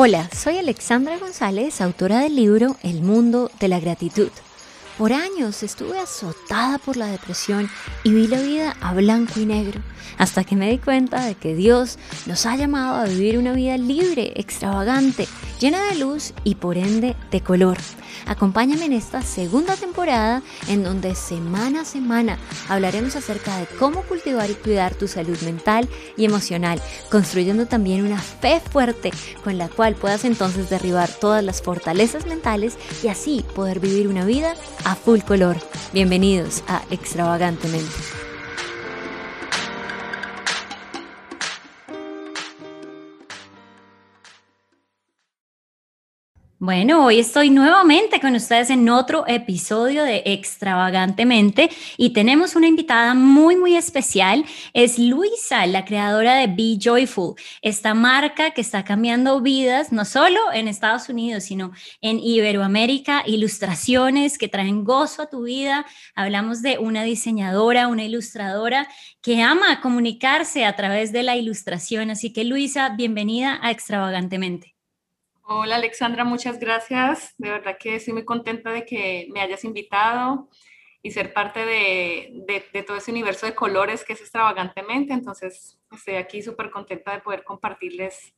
Hola, soy Alexandra González, autora del libro El mundo de la gratitud. Por años estuve azotada por la depresión y vi la vida a blanco y negro, hasta que me di cuenta de que Dios nos ha llamado a vivir una vida libre, extravagante, llena de luz y por ende de color. Acompáñame en esta segunda temporada en donde semana a semana hablaremos acerca de cómo cultivar y cuidar tu salud mental y emocional, construyendo también una fe fuerte con la cual puedas entonces derribar todas las fortalezas mentales y así poder vivir una vida a full color. Bienvenidos a Extravagantemente. Bueno, hoy estoy nuevamente con ustedes en otro episodio de Extravagantemente y tenemos una invitada muy, muy especial. Es Luisa, la creadora de Be Joyful, esta marca que está cambiando vidas, no solo en Estados Unidos, sino en Iberoamérica, ilustraciones que traen gozo a tu vida. Hablamos de una diseñadora, una ilustradora que ama comunicarse a través de la ilustración. Así que Luisa, bienvenida a Extravagantemente. Hola Alexandra, muchas gracias. De verdad que estoy muy contenta de que me hayas invitado y ser parte de, todo ese universo de colores que es extravagantemente. Entonces, estoy aquí súper contenta de poder compartirles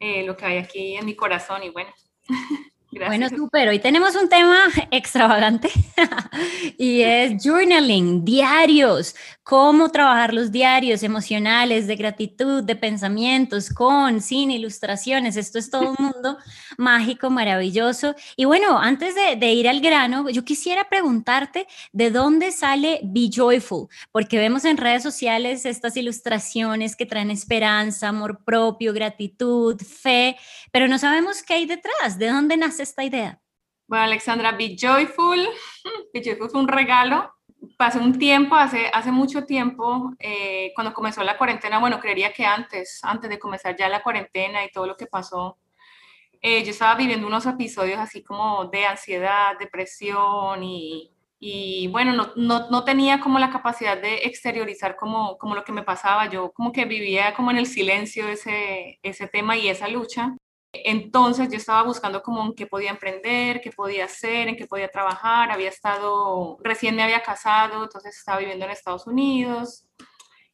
eh, lo que hay aquí en mi corazón y bueno. Bueno, súper. Hoy tenemos un tema extravagante y es journaling, diarios, cómo trabajar los diarios emocionales, de gratitud, de pensamientos, con, sin ilustraciones. Esto es todo un mundo mágico, maravilloso. Y bueno, antes de, de, ir al grano, yo quisiera preguntarte de dónde sale Be Joyful, porque vemos en redes sociales estas ilustraciones que traen esperanza, amor propio, gratitud, fe, pero no sabemos qué hay detrás, de dónde nace esta idea? Bueno, Alexandra, Be Joyful. Be Joyful fue un regalo. Pasé un tiempo, hace, hace mucho tiempo, eh, cuando comenzó la cuarentena, bueno, creería que antes, antes de comenzar ya la cuarentena y todo lo que pasó, eh, yo estaba viviendo unos episodios así como de ansiedad, depresión y, y bueno, no, no, no, tenía como la capacidad de exteriorizar como, como lo que me pasaba. Yo como que vivía como en el silencio ese, ese tema y esa lucha. Entonces yo estaba buscando como en qué podía emprender, qué podía hacer, en qué podía trabajar. Había estado, recién me había casado, entonces estaba viviendo en Estados Unidos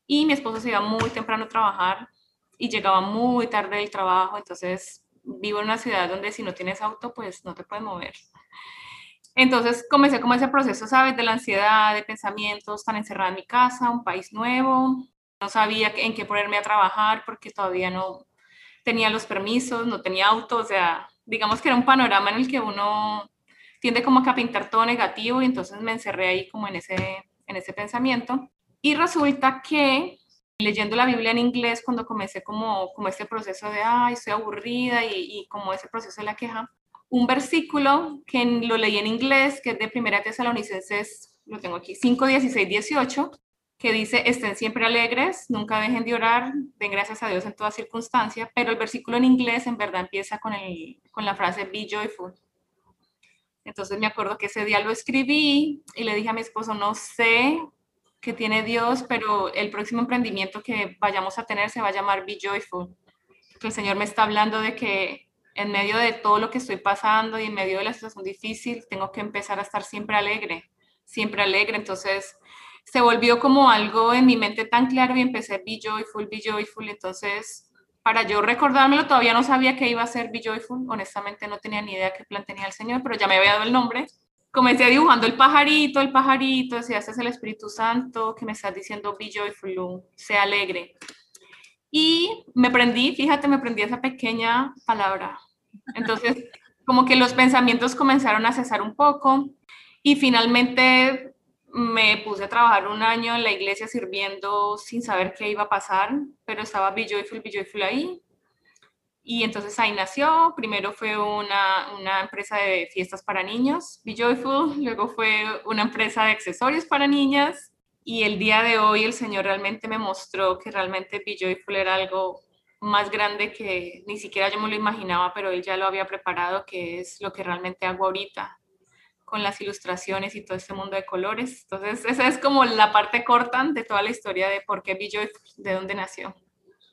y mi esposo se iba muy temprano a trabajar y llegaba muy tarde del trabajo. Entonces vivo en una ciudad donde si no tienes auto, pues no te puedes mover. Entonces comencé como ese proceso, ¿sabes? De la ansiedad, de pensamientos, tan encerrada en mi casa, un país nuevo. No sabía en qué ponerme a trabajar porque todavía no, tenía los permisos, no tenía auto, o sea, digamos que era un panorama en el que uno tiende como a pintar todo negativo y entonces me encerré ahí como en ese, en ese pensamiento. Y resulta que leyendo la Biblia en inglés, cuando comencé como, como este proceso de, ay, estoy aburrida y, y como ese proceso de la queja, un versículo que lo leí en inglés, que es de Primera Tesalonicenses, lo tengo aquí, 5, 16, 18, que dice, estén siempre alegres, nunca dejen de orar, den gracias a Dios en toda circunstancia, pero el versículo en inglés en verdad empieza con, el, con la frase be joyful. Entonces me acuerdo que ese día lo escribí y le dije a mi esposo, no sé qué tiene Dios, pero el próximo emprendimiento que vayamos a tener se va a llamar Be Joyful. Que el Señor me está hablando de que en medio de todo lo que estoy pasando y en medio de la situación difícil, tengo que empezar a estar siempre alegre, siempre alegre. Entonces, se volvió como algo en mi mente tan claro y empecé Be Joyful, Be Joyful. Entonces, para yo recordármelo, todavía no sabía que iba a ser Be Joyful. Honestamente, no tenía ni idea qué plan el Señor, pero ya me había dado el nombre. Comencé dibujando el pajarito, el pajarito, decía, este es el Espíritu Santo que me está diciendo Be Joyful, sea alegre. Y me prendí, fíjate, me prendí esa pequeña palabra. Entonces, como que los pensamientos comenzaron a cesar un poco y finalmente me puse a trabajar un año en la iglesia sirviendo sin saber qué iba a pasar, pero estaba Be Joyful, Be Joyful ahí. Y entonces ahí nació, primero fue una, una empresa de fiestas para niños, Be Joyful, luego fue una empresa de accesorios para niñas. Y el día de hoy el Señor realmente me mostró que realmente Be Joyful era algo más grande que ni siquiera yo me lo imaginaba, pero Él ya lo había preparado, que es lo que realmente hago ahorita con las ilustraciones y todo este mundo de colores. Entonces, esa es como la parte corta de toda la historia de por qué Be de dónde nació.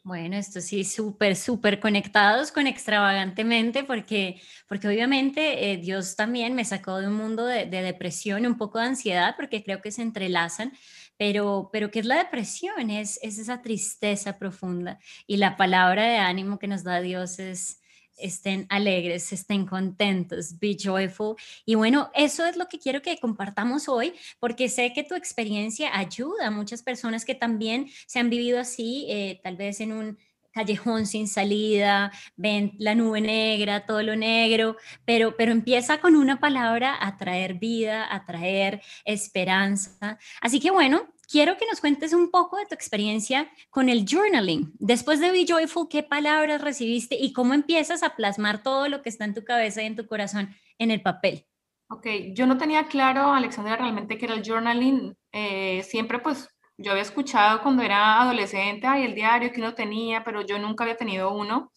Bueno, esto sí, súper, súper conectados con extravagantemente, porque, porque obviamente eh, Dios también me sacó de un mundo de, de, depresión, un poco de ansiedad, porque creo que se entrelazan, pero, pero ¿qué es la depresión? Es, es esa tristeza profunda y la palabra de ánimo que nos da Dios es, estén alegres, estén contentos, be joyful. Y bueno, eso es lo que quiero que compartamos hoy, porque sé que tu experiencia ayuda a muchas personas que también se han vivido así, eh, tal vez en un callejón sin salida, ven la nube negra, todo lo negro, pero, pero empieza con una palabra a traer vida, a traer esperanza. Así que bueno, quiero que nos cuentes un poco de tu experiencia con el journaling. Después de Be Joyful, ¿qué palabras recibiste y cómo empiezas a plasmar todo lo que está en tu cabeza y en tu corazón en el papel? Ok, yo no tenía claro, Alexandra, realmente qué era el journaling. Eh, siempre pues yo había escuchado cuando era adolescente, ay, el diario que uno tenía, pero yo nunca había tenido uno.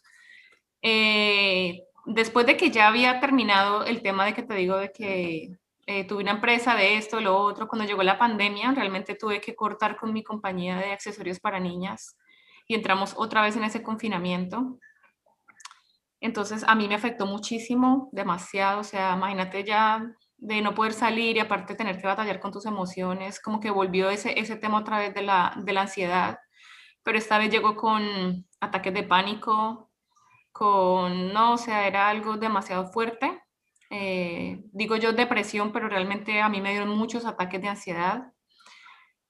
Eh, después de que ya había terminado el tema de que te digo de que eh, tuve una empresa de esto, lo otro. Cuando llegó la pandemia, realmente tuve que cortar con mi compañía de accesorios para niñas y entramos otra vez en ese confinamiento. Entonces a mí me afectó muchísimo, demasiado. O sea, imagínate ya de no poder salir y aparte tener que batallar con tus emociones, como que volvió ese, ese tema otra vez de la, de la ansiedad. Pero esta vez llegó con ataques de pánico, con, no, o sea, era algo demasiado fuerte eh, digo yo depresión, pero realmente a mí me dieron muchos ataques de ansiedad.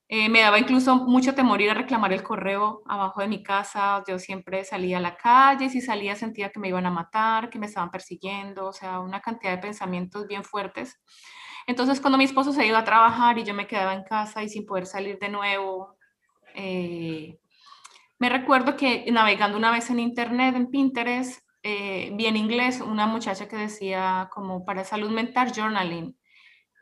Eh, me daba incluso mucho temor ir a reclamar el correo abajo de mi casa. Yo siempre salía a la calle, si salía sentía que me iban a matar, que me estaban persiguiendo, o sea, una cantidad de pensamientos bien fuertes. Entonces, cuando mi esposo se iba a trabajar y yo me quedaba en casa y sin poder salir de nuevo, eh, me recuerdo que navegando una vez en internet, en Pinterest, eh, vi en inglés una muchacha que decía como para salud mental journaling.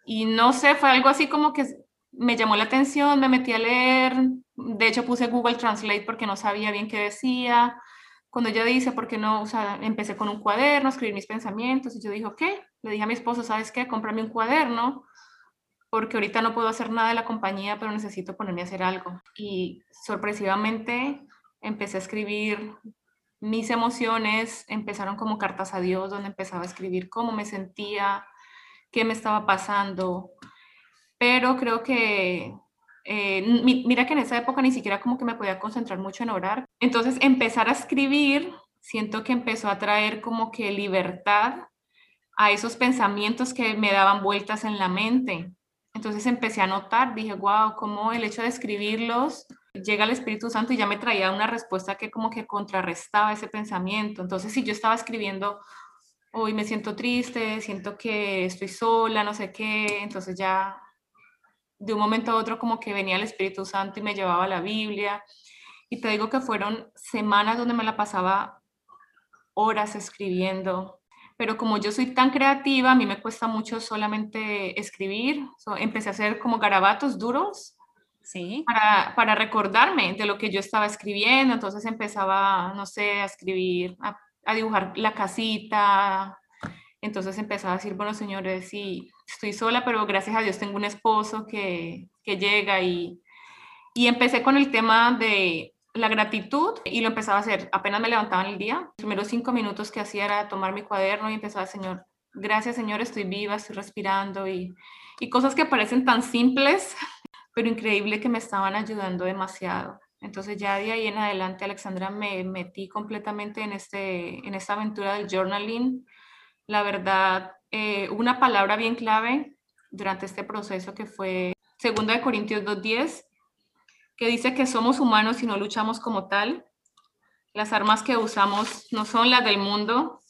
Y no sé, fue algo así como que me llamó la atención, me metí a leer, de hecho puse Google Translate porque no sabía bien qué decía. Cuando ella dice, ¿por qué no? O sea, empecé con un cuaderno, escribir mis pensamientos y yo dije, ok, le dije a mi esposo, ¿sabes qué? Cómprame un cuaderno porque ahorita no puedo hacer nada de la compañía, pero necesito ponerme a hacer algo. Y sorpresivamente empecé a escribir mis emociones empezaron como cartas a Dios, donde empezaba a escribir cómo me sentía, qué me estaba pasando. Pero creo que, eh, mira que en esa época ni siquiera como que me podía concentrar mucho en orar. Entonces empezar a escribir, siento que empezó a traer como que libertad a esos pensamientos que me daban vueltas en la mente. Entonces empecé a notar, dije, wow, cómo el hecho de escribirlos llega el Espíritu Santo y ya me traía una respuesta que como que contrarrestaba ese pensamiento. Entonces, si yo estaba escribiendo, hoy me siento triste, siento que estoy sola, no sé qué, entonces ya de un momento a otro como que venía el Espíritu Santo y me llevaba la Biblia. Y te digo que fueron semanas donde me la pasaba horas escribiendo. Pero como yo soy tan creativa, a mí me cuesta mucho solamente escribir. empecé a hacer como garabatos duros para, para, recordarme de lo que yo estaba escribiendo. Entonces empezaba, no sé, a escribir, a, dibujar la casita. Entonces empezaba a decir, bueno, señores, sí, estoy sola, pero gracias a Dios tengo un esposo que, que llega y, y empecé con el tema de la gratitud y lo empezaba a hacer. Apenas me levantaba en el día, los primeros cinco minutos que hacía era tomar mi cuaderno y empezaba, Señor, gracias Señor, estoy viva, estoy respirando y, y cosas que parecen tan simples, pero increíble que me estaban ayudando demasiado. Entonces ya de ahí en adelante, Alexandra, me metí completamente en, este, en esta aventura del journaling. La verdad, eh, una palabra bien clave durante este proceso que fue 2 de Corintios 2.10, que dice que somos humanos y no luchamos como tal. Las armas que usamos no son las del mundo.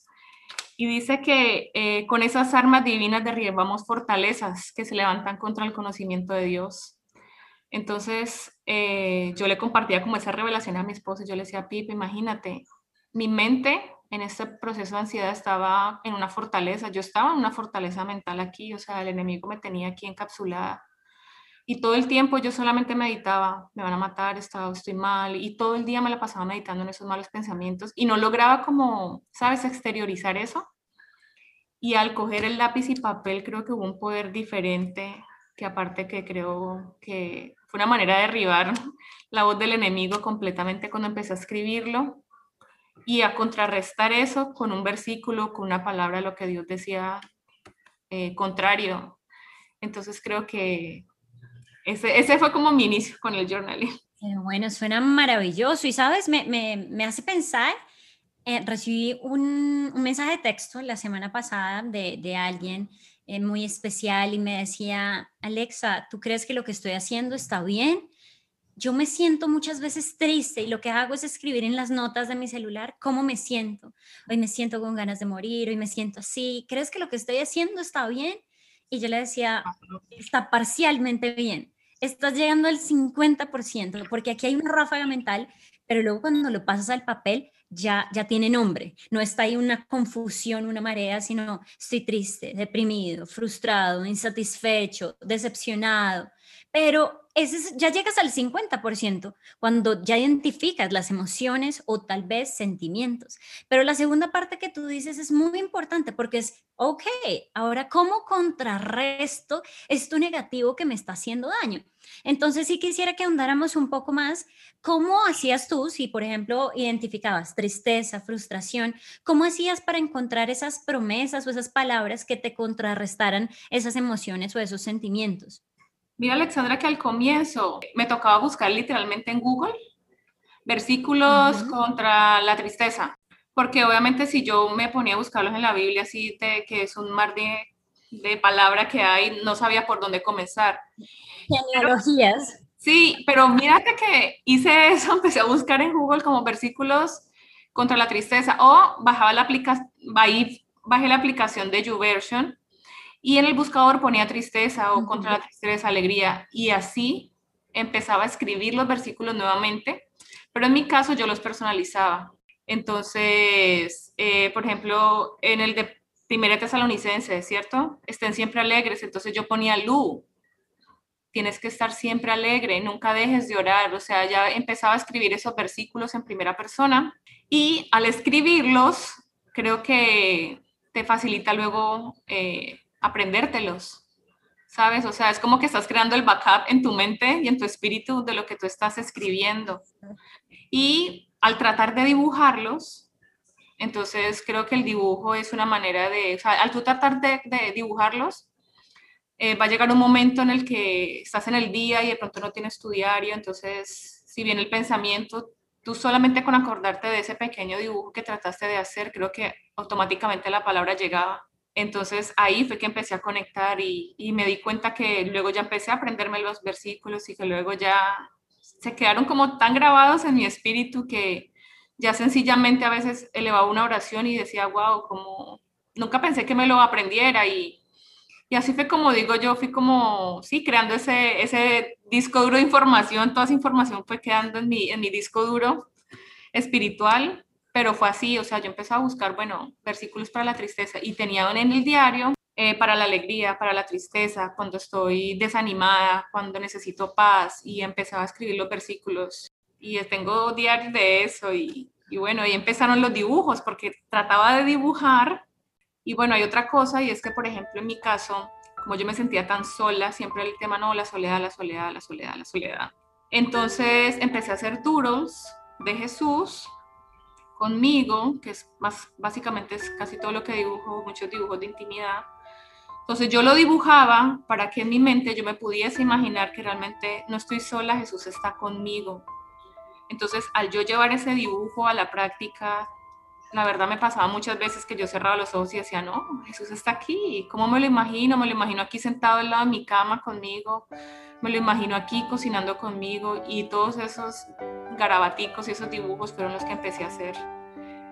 Y dice que eh, con esas armas divinas derribamos fortalezas que se levantan contra el conocimiento de Dios. Entonces, eh, yo le compartía como esa revelación a mi esposo. Yo le decía, Pipe, imagínate, mi mente en este proceso de ansiedad estaba en una fortaleza. Yo estaba en una fortaleza mental aquí, o sea, el enemigo me tenía aquí encapsulada. Y todo el tiempo yo solamente meditaba, me van a matar, estoy mal, y todo el día me la pasaba meditando en esos malos pensamientos y no lograba como, ¿sabes?, exteriorizar eso. Y al coger el lápiz y papel creo que hubo un poder diferente, que aparte que creo que fue una manera de derribar la voz del enemigo completamente cuando empecé a escribirlo y a contrarrestar eso con un versículo, con una palabra, lo que Dios decía eh, contrario. Entonces creo que ese, ese, fue como mi inicio con el journaling. Bueno, suena maravilloso y sabes, me, me, me hace pensar, eh, recibí un, un, mensaje de texto la semana pasada de, de alguien eh, muy especial y me decía, Alexa, ¿tú crees que lo que estoy haciendo está bien? yo me siento muchas veces triste y lo que hago es escribir en las notas de mi celular cómo me siento. Hoy me siento con ganas de morir, hoy me siento así. ¿Crees que lo que estoy haciendo está bien? Y yo le decía, está parcialmente bien. Estás llegando al 50%, porque aquí hay una ráfaga mental, pero luego cuando lo pasas al papel, ya, ya tiene nombre. No está ahí una confusión, una marea, sino estoy triste, deprimido, frustrado, insatisfecho, decepcionado. Pero ese ya llegas al 50% cuando ya identificas las emociones o tal vez sentimientos. Pero la segunda parte que tú dices es muy importante porque es, ok, ahora ¿cómo contrarresto esto negativo que me está haciendo daño? Entonces sí quisiera que ahondáramos un poco más, ¿cómo hacías tú si, por ejemplo, identificabas tristeza, frustración? ¿Cómo hacías para encontrar esas promesas o esas palabras que te contrarrestaran esas emociones o esos sentimientos? Mira, Alexandra, que al comienzo me tocaba buscar literalmente en Google versículos contra la tristeza, porque obviamente si yo me ponía a buscarlos en la Biblia, así de, que es un mar de, de palabra que hay, no sabía por dónde comenzar. Genealogías. Sí, pero mírate que hice eso, empecé a buscar en Google como versículos contra la tristeza o bajaba la aplicación, bajé la aplicación de YouVersion y en el buscador ponía tristeza o contra la tristeza, alegría, y así empezaba a escribir los versículos nuevamente, pero en mi caso yo los personalizaba. Entonces, eh, por ejemplo, en el de Primera Tesalonicense, ¿cierto? Estén siempre alegres, entonces yo ponía Lu, tienes que estar siempre alegre, nunca dejes de orar, o sea, ya empezaba a escribir esos versículos en primera persona y al escribirlos, creo que te facilita luego eh, aprendértelos, ¿sabes? O sea, es como que estás creando el backup en tu mente y en tu espíritu de lo que tú estás escribiendo. Y al tratar de dibujarlos, entonces creo que el dibujo es una manera de, o sea, al tú tratar de, dibujarlos, eh, va a llegar un momento en el que estás en el día y de pronto no tienes tu entonces si viene el pensamiento, tú solamente con acordarte de ese pequeño dibujo que trataste de hacer, creo que automáticamente la palabra llegaba. Entonces ahí fue que empecé a conectar y, me di cuenta que luego ya empecé a aprenderme los versículos y que luego ya se quedaron como tan grabados en mi espíritu que ya sencillamente a veces elevaba una oración y decía, wow, como nunca pensé que me lo aprendiera y, y así fue como digo yo, fui como, sí, creando ese, ese disco duro de información, toda esa información fue quedando en mi, en mi disco duro espiritual pero fue así, o sea, yo empecé a buscar, bueno, versículos para la tristeza y tenía en el diario eh, para la alegría, para la tristeza, cuando estoy desanimada, cuando necesito paz y empezaba a escribir los versículos y tengo diarios de eso y, y bueno, ahí empezaron los dibujos porque trataba de dibujar y bueno, hay otra cosa y es que, por ejemplo, en mi caso, como yo me sentía tan sola, siempre el tema, no, la soledad, la soledad, la soledad, la soledad. Entonces empecé a hacer doodles de Jesús conmigo, que es más, básicamente es casi todo lo que dibujo, muchos dibujos de intimidad. Entonces yo lo dibujaba para que en mi mente yo me pudiese imaginar que realmente no estoy sola, Jesús está conmigo. Entonces al yo llevar ese dibujo a la práctica, la verdad me pasaba muchas veces que yo cerraba los ojos y decía, no, Jesús está aquí. ¿Cómo me lo imagino? Me lo imagino aquí sentado al lado de mi cama conmigo. Me lo imagino aquí cocinando conmigo. Y todos esos garabaticos y esos dibujos fueron los que empecé a hacer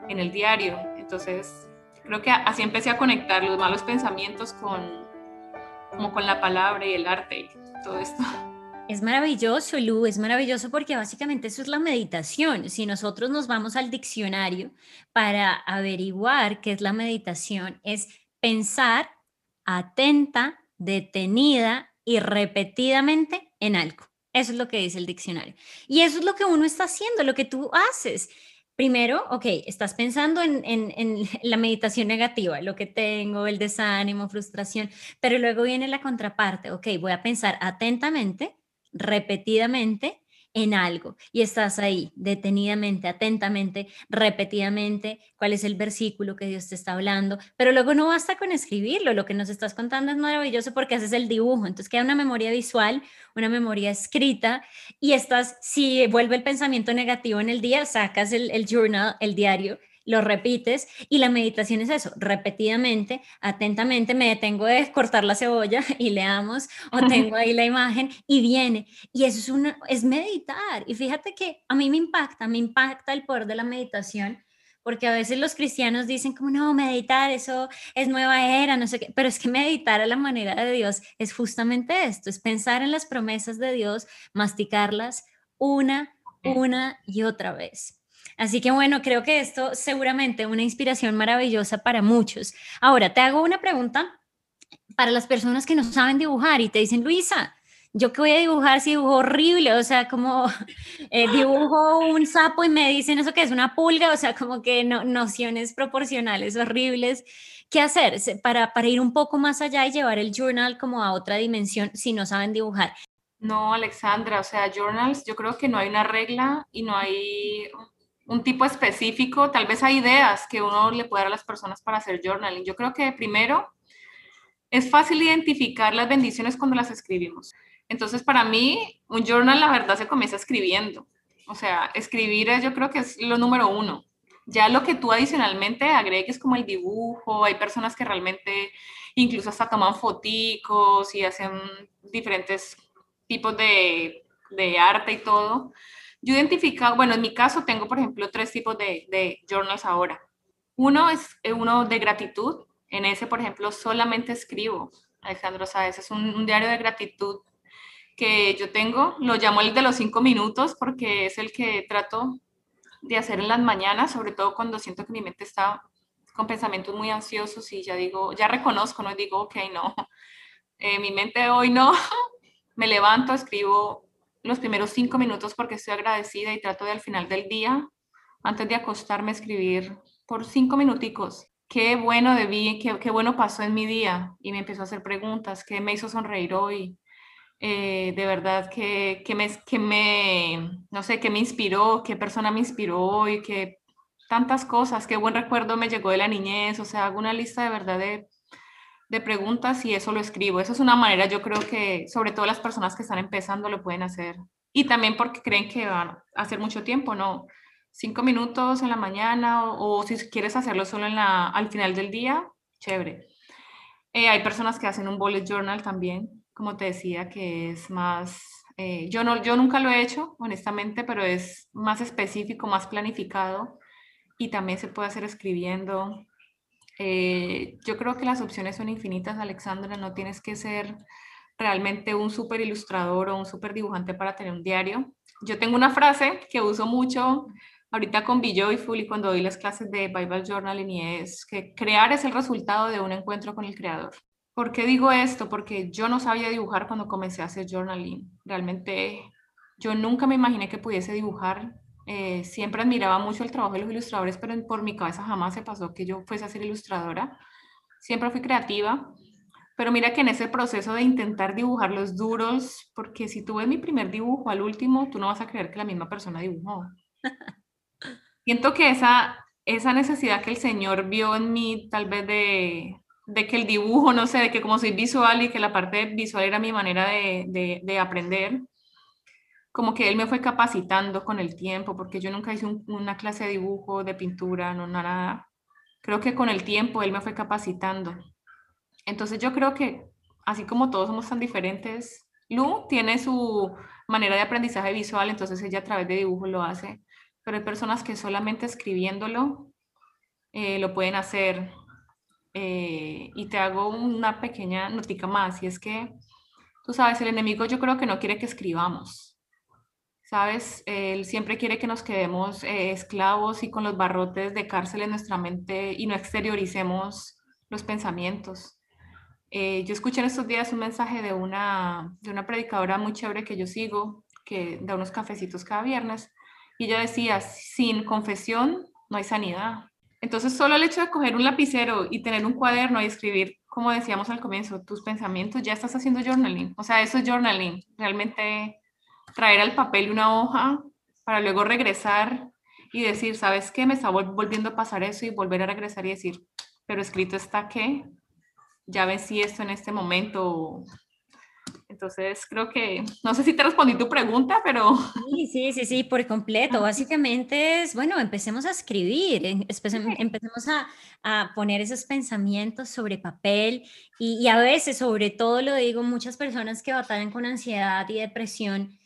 en el diario. Entonces, creo que así empecé a conectar los malos pensamientos con, como con la palabra y el arte y todo esto. Es maravilloso, Lu, es maravilloso porque básicamente eso es la meditación. Si nosotros nos vamos al diccionario para averiguar qué es la meditación, es pensar atenta, detenida y repetidamente en algo. Eso es lo que dice el diccionario. Y eso es lo que uno está haciendo, lo que tú haces. Primero, ok, estás pensando en, la meditación negativa, lo que tengo, el desánimo, frustración, pero luego viene la contraparte, ok, voy a pensar atentamente repetidamente en algo y estás ahí detenidamente, atentamente, repetidamente, cuál es el versículo que Dios te está hablando, pero luego no basta con escribirlo, lo que nos estás contando es maravilloso porque haces el dibujo, entonces queda una memoria visual, una memoria escrita y estás, si vuelve el pensamiento negativo en el día, sacas el, journal, el diario lo repites y la meditación es eso, repetidamente, atentamente, me detengo de cortar la cebolla y leamos o tengo ahí la imagen y viene. Y eso es, una, es meditar. Y fíjate que a mí me impacta, me impacta el poder de la meditación porque a veces los cristianos dicen como no, meditar, eso es nueva era, no sé qué, pero es que meditar a la manera de Dios es justamente esto, es pensar en las promesas de Dios, masticarlas una, una y otra vez. Así que bueno, creo que esto seguramente una inspiración maravillosa para muchos. Ahora, te hago una pregunta para las personas que no saben dibujar y te dicen, Luisa, yo que voy a dibujar si dibujo horrible, o sea, como eh, dibujo un sapo y me dicen eso que es una pulga, o sea, como que no, nociones proporcionales horribles. ¿Qué hacer para, para ir un poco más allá y llevar el journal como a otra dimensión si no saben dibujar? No, Alexandra, o sea, journals, yo creo que no hay una regla y no hay un tipo específico, tal vez hay ideas que uno le puede dar a las personas para hacer journaling. Yo creo que primero es fácil identificar las bendiciones cuando las escribimos. Entonces, para mí, un journal, la verdad, se comienza escribiendo. O sea, escribir yo creo que es lo número uno. Ya lo que tú adicionalmente agregues como el dibujo, hay personas que realmente incluso hasta toman foticos y hacen diferentes tipos de, de arte y todo. Yo he bueno, en mi caso tengo, por ejemplo, tres tipos de, de journals ahora. Uno es eh, uno de gratitud. En ese, por ejemplo, solamente escribo, Alejandro Sáez. Es un, diario de gratitud que yo tengo. Lo llamo el de los cinco minutos porque es el que trato de hacer en las mañanas, sobre todo cuando siento que mi mente está con pensamientos muy ansiosos y ya digo, ya reconozco, no digo, ok, no, eh, mi mente hoy no, me levanto, escribo los primeros cinco minutos porque estoy agradecida y trato de al final del día, antes de acostarme, escribir por cinco minuticos. Qué bueno debí, qué, qué bueno pasó en mi día. Y me empezó a hacer preguntas, qué me hizo sonreír hoy. Eh, de verdad, que, que, me, que me, no sé, qué me inspiró, qué persona me inspiró hoy, qué tantas cosas, qué buen recuerdo me llegó de la niñez. O sea, hago una lista de verdad de de preguntas y eso lo escribo. Eso es una manera, yo creo que sobre todo las personas que están empezando lo pueden hacer. Y también porque creen que van a hacer mucho tiempo, ¿no? Cinco minutos en la mañana o, si quieres hacerlo solo en la, al final del día, chévere. Eh, hay personas que hacen un bullet journal también, como te decía, que es más... Eh, yo, no, yo nunca lo he hecho, honestamente, pero es más específico, más planificado y también se puede hacer escribiendo. Eh, yo creo que las opciones son infinitas, Alexandra, no tienes que ser realmente un súper ilustrador o un súper dibujante para tener un diario. Yo tengo una frase que uso mucho ahorita con Be Joyful y cuando doy las clases de Bible Journaling y es que crear es el resultado de un encuentro con el creador. ¿Por qué digo esto? Porque yo no sabía dibujar cuando comencé a hacer journaling. Realmente yo nunca me imaginé que pudiese dibujar eh, siempre admiraba mucho el trabajo de los ilustradores, pero por mi cabeza jamás se pasó que yo fuese a ser ilustradora. Siempre fui creativa, pero mira que en ese proceso de intentar dibujar los duros, porque si tú ves mi primer dibujo al último, tú no vas a creer que la misma persona dibujó. Siento que esa, esa necesidad que el Señor vio en mí, tal vez de, de que el dibujo, no sé, de que como soy visual y que la parte visual era mi manera de, de, de aprender, como que él me fue capacitando con el tiempo, porque yo nunca hice una clase de dibujo, de pintura, no nada. Creo que con el tiempo él me fue capacitando. Entonces yo creo que así como todos somos tan diferentes, Lu tiene su manera de aprendizaje visual, entonces ella a través de dibujo lo hace, pero hay personas que solamente escribiéndolo eh, lo pueden hacer. Eh, y te hago una pequeña notica más, y es que, tú sabes, el enemigo yo creo que no quiere que escribamos ¿sabes? Él siempre quiere que nos quedemos eh, esclavos y con los barrotes de cárcel en nuestra mente y no exterioricemos los pensamientos. Eh, yo escuché en estos días un mensaje de una, de una predicadora muy chévere que yo sigo, que da unos cafecitos cada viernes, y ella decía, sin confesión no hay sanidad. Entonces, solo el hecho de coger un lapicero y tener un cuaderno y escribir, como decíamos al comienzo, tus pensamientos, ya estás haciendo journaling. O sea, eso es journaling. Realmente traer al papel una hoja para luego regresar y decir, ¿sabes qué? Me está volviendo a pasar eso y volver a regresar y decir, pero escrito está que ya vencí esto en este momento entonces, creo que, no sé si te respondí tu pregunta, pero... Sí, sí, sí, sí, por completo. Básicamente es, bueno, empecemos a escribir, empecemos a, a poner esos pensamientos sobre papel y, y, a veces, sobre todo lo digo, muchas personas que batallan con ansiedad y depresión,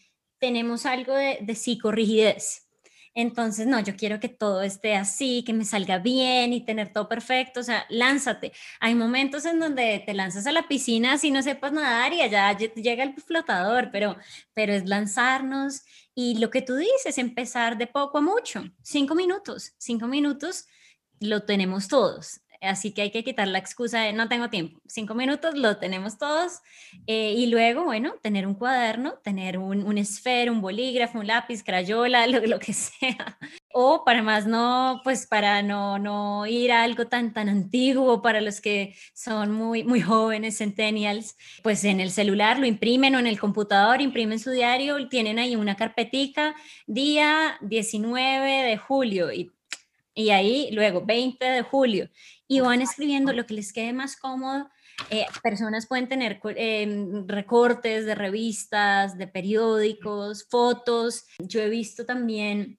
tenemos algo de, de psicorrigidez. Entonces, no, yo quiero que todo esté así, que me salga bien y tener todo perfecto. O sea, lánzate. Hay momentos en donde te lanzas a la piscina si no sepas nadar y allá llega el flotador, pero, pero es lanzarnos y lo que tú dices, empezar de poco a mucho. Cinco minutos, cinco minutos lo tenemos todos. Así que hay que quitar la excusa de no tengo tiempo. Cinco minutos lo tenemos todos. Eh, y luego, bueno, tener un cuaderno, tener un, un esfero, un bolígrafo, un lápiz, crayola, lo, lo, que sea. O para más no, pues para no, no ir a algo tan, tan antiguo para los que son muy, muy jóvenes, centennials, pues en el celular lo imprimen o en el computador imprimen su diario, tienen ahí una carpetica, día 19 de julio y y ahí luego 20 de julio y van escribiendo lo que les quede más cómodo. Eh, personas pueden tener em, recortes de revistas, de periódicos, fotos. Yo he visto también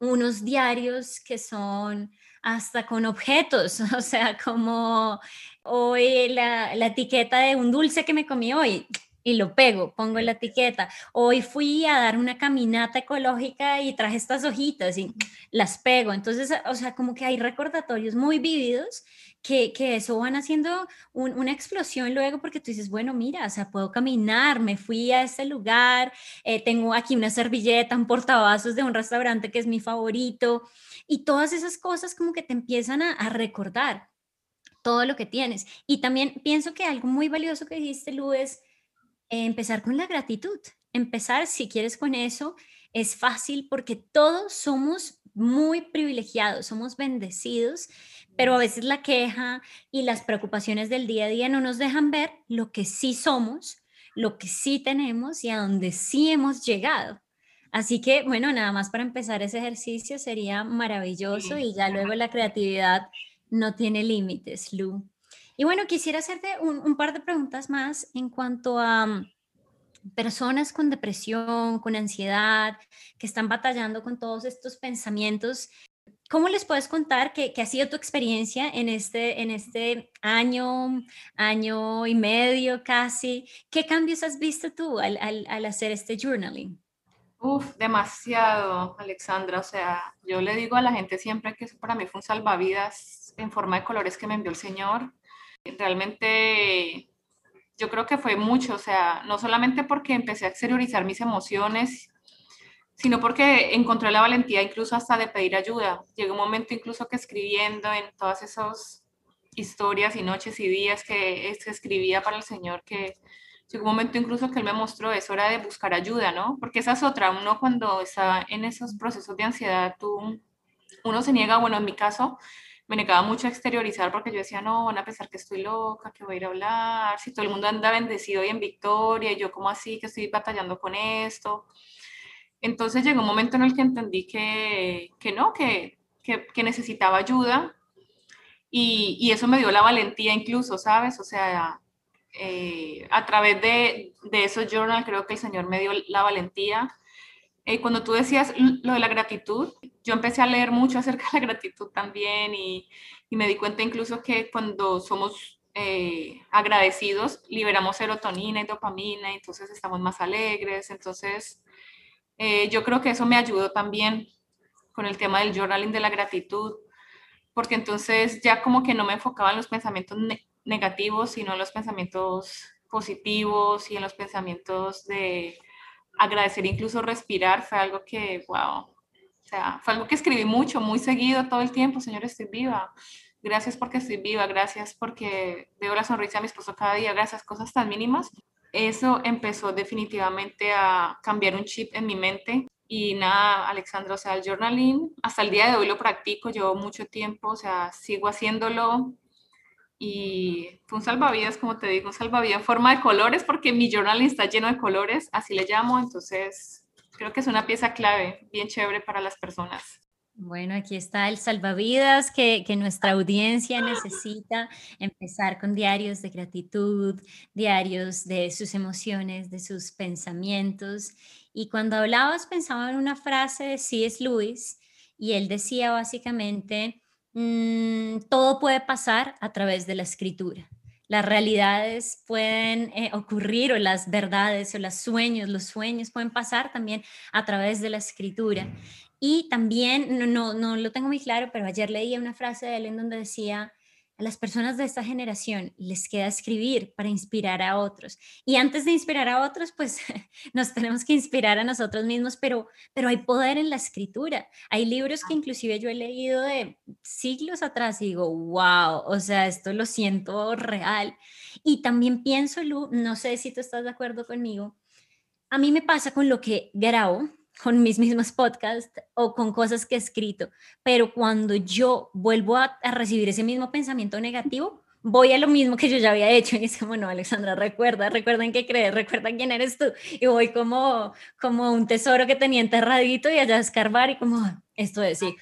unos diarios que son hasta con objetos, o sea, como hoy la, la etiqueta de un dulce que me comí hoy, y lo pego, pongo la etiqueta. Hoy fui a dar una caminata ecológica y traje estas hojitas y las pego. Entonces, o sea, como que hay recordatorios muy vívidos que, que eso van haciendo una explosión luego porque tú dices, bueno, mira, o sea, puedo caminar, me fui a este lugar, eh, tengo aquí una servilleta, un portavasos de un restaurante que es mi favorito y todas esas cosas como que te empiezan a, a recordar todo lo que tienes. Y también pienso que algo muy valioso que dijiste, Lu, es empezar con la gratitud. Empezar, si quieres, con eso es fácil porque todos somos muy privilegiados, somos bendecidos, pero a veces la queja y las preocupaciones del día a día no nos dejan ver lo que sí somos, lo que sí tenemos y a donde sí hemos llegado. Así que, bueno, nada más para empezar ese ejercicio sería maravilloso y ya luego la creatividad no tiene límites, Lu. Y bueno, quisiera hacerte un, par de preguntas más en cuanto a mm, personas con depresión, con ansiedad, que están batallando con todos estos pensamientos. ¿Cómo les puedes contar qué, ha sido tu experiencia en este, en este año, año y medio casi? ¿Qué cambios has visto tú al, al, al hacer este journaling? Uf, demasiado, Alexandra. O sea, yo le digo a la gente siempre que eso para mí fue un salvavidas en forma de colores que me envió el Señor. Realmente yo creo que fue mucho, o sea, no solamente porque empecé a exteriorizar mis emociones, sino porque encontré la valentía incluso hasta de pedir ayuda. Llegó un momento incluso que escribiendo en todas esas historias y noches y días que, escribía para el Señor, que llegó un momento incluso que Él me mostró eso, era de buscar ayuda, ¿no? Porque esa es otra, uno cuando está en esos procesos de ansiedad, tú, uno se niega, bueno, en mi caso, me negaba mucho a exteriorizar porque yo decía, no, van a pensar que estoy loca, que voy a ir a hablar, si todo el mundo anda bendecido y en victoria, y yo como así, que estoy batallando con esto. Entonces llegó un momento en el que entendí que, que no, que, que, que, necesitaba ayuda y, y, eso me dio la valentía incluso, ¿sabes? O sea, eh, a través de, de esos journals creo que el Señor me dio la valentía eh, cuando tú decías lo de la gratitud, yo empecé a leer mucho acerca de la gratitud también y, me di cuenta incluso que cuando somos eh, agradecidos liberamos serotonina y dopamina, entonces estamos más alegres. Entonces, eh, yo creo que eso me ayudó también con el tema del journaling de la gratitud, porque entonces ya como que no me enfocaba en los pensamientos negativos, sino en los pensamientos positivos y en los pensamientos de agradecer incluso respirar fue algo que, wow, o sea, fue algo que escribí mucho, muy seguido, todo el tiempo, Señor, estoy viva. Gracias porque estoy viva, gracias porque veo la sonrisa de mi esposo cada día, gracias, cosas tan mínimas. Eso empezó definitivamente a cambiar un chip en mi mente. Y nada, Alexandra, o sea, el journaling, hasta el día de hoy lo practico, llevo mucho tiempo, o sea, sigo haciéndolo y fue un salvavidas, como te digo, un salvavidas forma de colores, porque mi journaling está lleno de colores, así le llamo, entonces creo que es una pieza clave, bien chévere para las personas. Bueno, aquí está el salvavidas que, que, nuestra audiencia necesita. Empezar con diarios de gratitud, diarios de sus emociones, de sus pensamientos. Y cuando hablabas pensaba en una frase de C.S. Lewis y él decía básicamente, mm, todo puede pasar a través de la escritura. Las realidades pueden eh, ocurrir o las verdades o los sueños, los sueños pueden pasar también a través de la escritura. Y también, no, no, no lo tengo muy claro, pero ayer leía una frase de él en donde decía, a las personas de esta generación les queda escribir para inspirar a otros. Y antes de inspirar a otros, pues nos tenemos que inspirar a nosotros mismos, pero, pero hay poder en la escritura. Hay libros que inclusive yo he leído de siglos atrás y digo, wow, o sea, esto lo siento real. Y también pienso, Lu, no sé si tú estás de acuerdo conmigo, a mí me pasa con lo que grabo, con mis mismos podcasts o con cosas que he escrito, pero cuando yo vuelvo a, recibir ese mismo pensamiento negativo, voy a lo mismo que yo ya había hecho y dice, bueno, Alexandra, recuerda, recuerda en qué crees, recuerda quién eres tú. Y voy como, como un tesoro que tenía enterradito y allá a escarbar y como, esto es sí,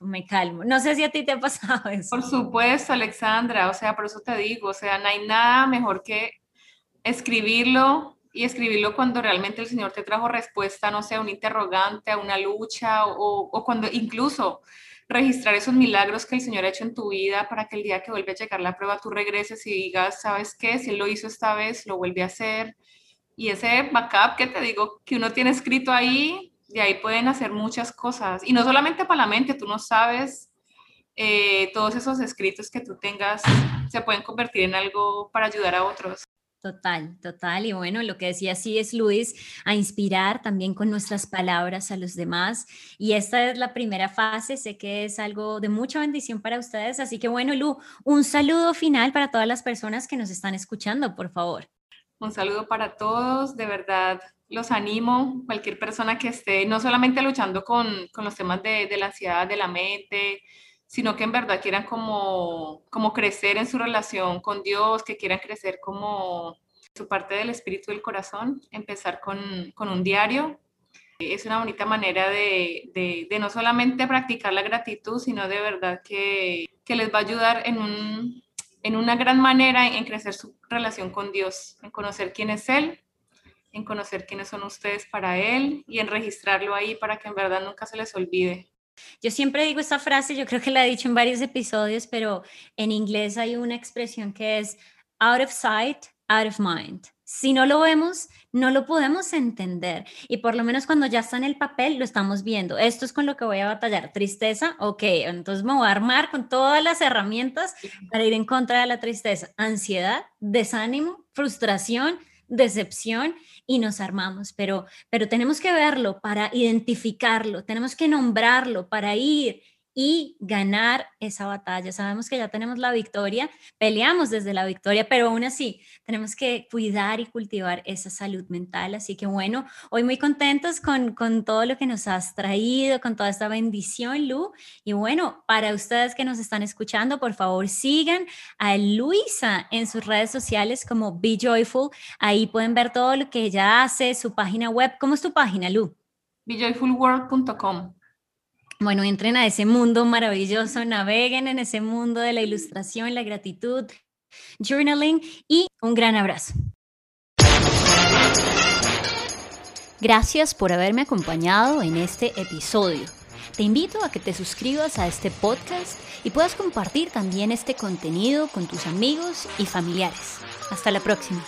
me calmo. No sé si a ti te ha pasado eso. Por supuesto, Alexandra, o sea, por eso te digo, o sea, no hay nada mejor que escribirlo, y escribirlo cuando realmente el Señor te trajo respuesta, no sé, a un interrogante, a una lucha, o, o, cuando incluso registrar esos milagros que el Señor ha hecho en tu vida para que el día que vuelve a llegar la prueba tú regreses y digas, ¿sabes qué? Si Él lo hizo esta vez, lo vuelve a hacer. Y ese backup que te digo que uno tiene escrito ahí, de ahí pueden hacer muchas cosas. Y no solamente para la mente, tú no sabes, eh, todos esos escritos que tú tengas se pueden convertir en algo para ayudar a otros. Total, total. Y bueno, lo que decía sí es Luis, a inspirar también con nuestras palabras a los demás. Y esta es la primera fase, sé que es algo de mucha bendición para ustedes. Así que bueno, Lu, un saludo final para todas las personas que nos están escuchando, por favor. Un saludo para todos, de verdad. Los animo, cualquier persona que esté no solamente luchando con, con los temas de, de la ansiedad, de la mente, sino que en verdad quieran como, como crecer en su relación con Dios, que quieran crecer como su parte del espíritu del corazón, empezar con, con un diario. Es una bonita manera de, de, no solamente practicar la gratitud, sino de verdad que, que les va a ayudar en, un, en una gran manera en crecer su relación con Dios, en conocer quién es Él, en conocer quiénes son ustedes para Él y en registrarlo ahí para que en verdad nunca se les olvide. Yo siempre digo esta frase, yo creo que la he dicho en varios episodios, pero en inglés hay una expresión que es out of sight, out of mind. Si no lo vemos, no lo podemos entender. Y por lo menos cuando ya está en el papel, lo estamos viendo. Esto es con lo que voy a batallar. Tristeza, ok, entonces me voy a armar con todas las herramientas para ir en contra de la tristeza. Ansiedad, desánimo, frustración, decepción y nos armamos, pero, pero tenemos que verlo para identificarlo, tenemos que nombrarlo para ir y ganar esa batalla. Sabemos que ya tenemos la victoria, peleamos desde la victoria, pero aún así tenemos que cuidar y cultivar esa salud mental. Así que bueno, hoy muy contentos con, con todo lo que nos has traído, con toda esta bendición, Lu. Y bueno, para ustedes que nos están escuchando, por favor sigan a Luisa en sus redes sociales como Be Joyful. Ahí pueden ver todo lo que ella hace, su página web. ¿Cómo es tu página, Lu? BeJoyfulWorld.com. Bueno, entren a ese mundo maravilloso, naveguen en ese mundo de la ilustración, la gratitud, journaling y un gran abrazo. Gracias por haberme acompañado en este episodio. Te invito a que te suscribas a este podcast y puedas compartir también este contenido con tus amigos y familiares. Hasta la próxima.